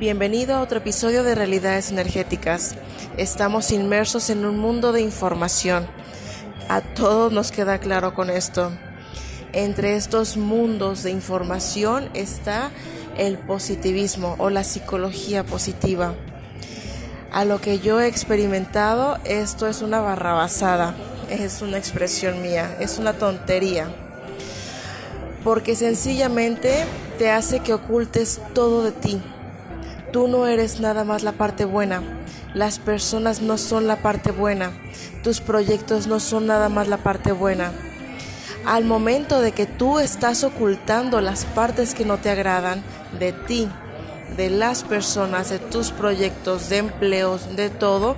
Bienvenido a otro episodio de Realidades Energéticas. Estamos inmersos en un mundo de información. A todos nos queda claro con esto. Entre estos mundos de información está el positivismo o la psicología positiva. A lo que yo he experimentado, esto es una barrabasada, es una expresión mía, es una tontería. Porque sencillamente te hace que ocultes todo de ti Tú no eres nada más la parte buena. Las personas no son la parte buena. Tus proyectos no son nada más la parte buena. Al momento de que tú estás ocultando las partes que no te agradan de ti, de las personas, de tus proyectos, de empleos, de todo,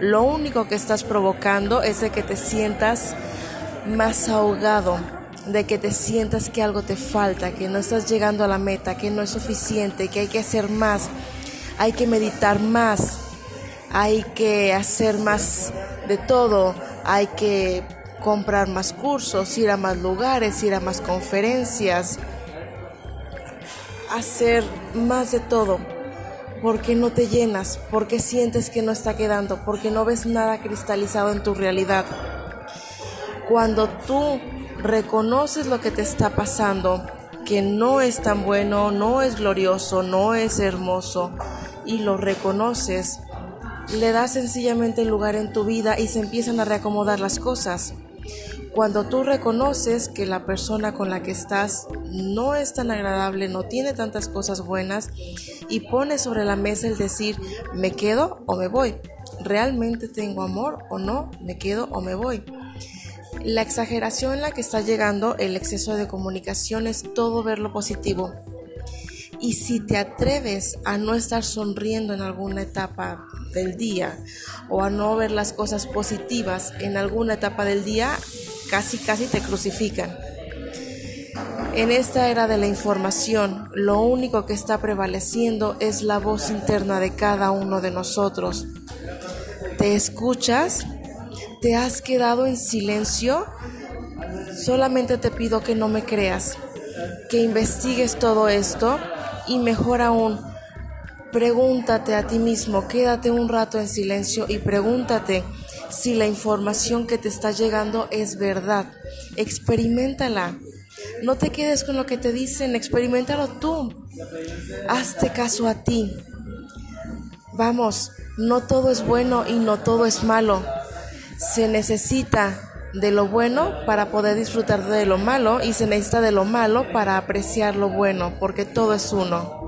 lo único que estás provocando es de que te sientas más ahogado, de que te sientas que algo te falta, que no estás llegando a la meta, que no es suficiente, que hay que hacer más hay que meditar más, hay que hacer más de todo, hay que comprar más cursos, ir a más lugares, ir a más conferencias, hacer más de todo. porque no te llenas? porque sientes que no está quedando? porque no ves nada cristalizado en tu realidad? Cuando tú reconoces lo que te está pasando, que no es tan bueno, no es glorioso, no es hermoso, y lo reconoces, le das sencillamente lugar en tu vida y se empiezan a reacomodar las cosas. Cuando tú reconoces que la persona con la que estás no es tan agradable, no tiene tantas cosas buenas y pones sobre la mesa el decir, me quedo o me voy, realmente tengo amor o no, me quedo o me voy. La exageración en la que está llegando el exceso de comunicación es todo ver lo positivo. Y si te atreves a no estar sonriendo en alguna etapa del día o a no ver las cosas positivas en alguna etapa del día, casi casi te crucifican. En esta era de la información, lo único que está prevaleciendo es la voz interna de cada uno de nosotros. ¿Te escuchas? ¿Te has quedado en silencio? Solamente te pido que no me creas, que investigues todo esto y mejor aún, pregúntate a ti mismo, quédate un rato en silencio y pregúntate si la información que te está llegando es verdad. Experimentala. No te quedes con lo que te dicen, experimentalo tú. Hazte caso a ti. Vamos, no todo es bueno y no todo es malo. Se necesita de lo bueno para poder disfrutar de lo malo y se necesita de lo malo para apreciar lo bueno, porque todo es uno.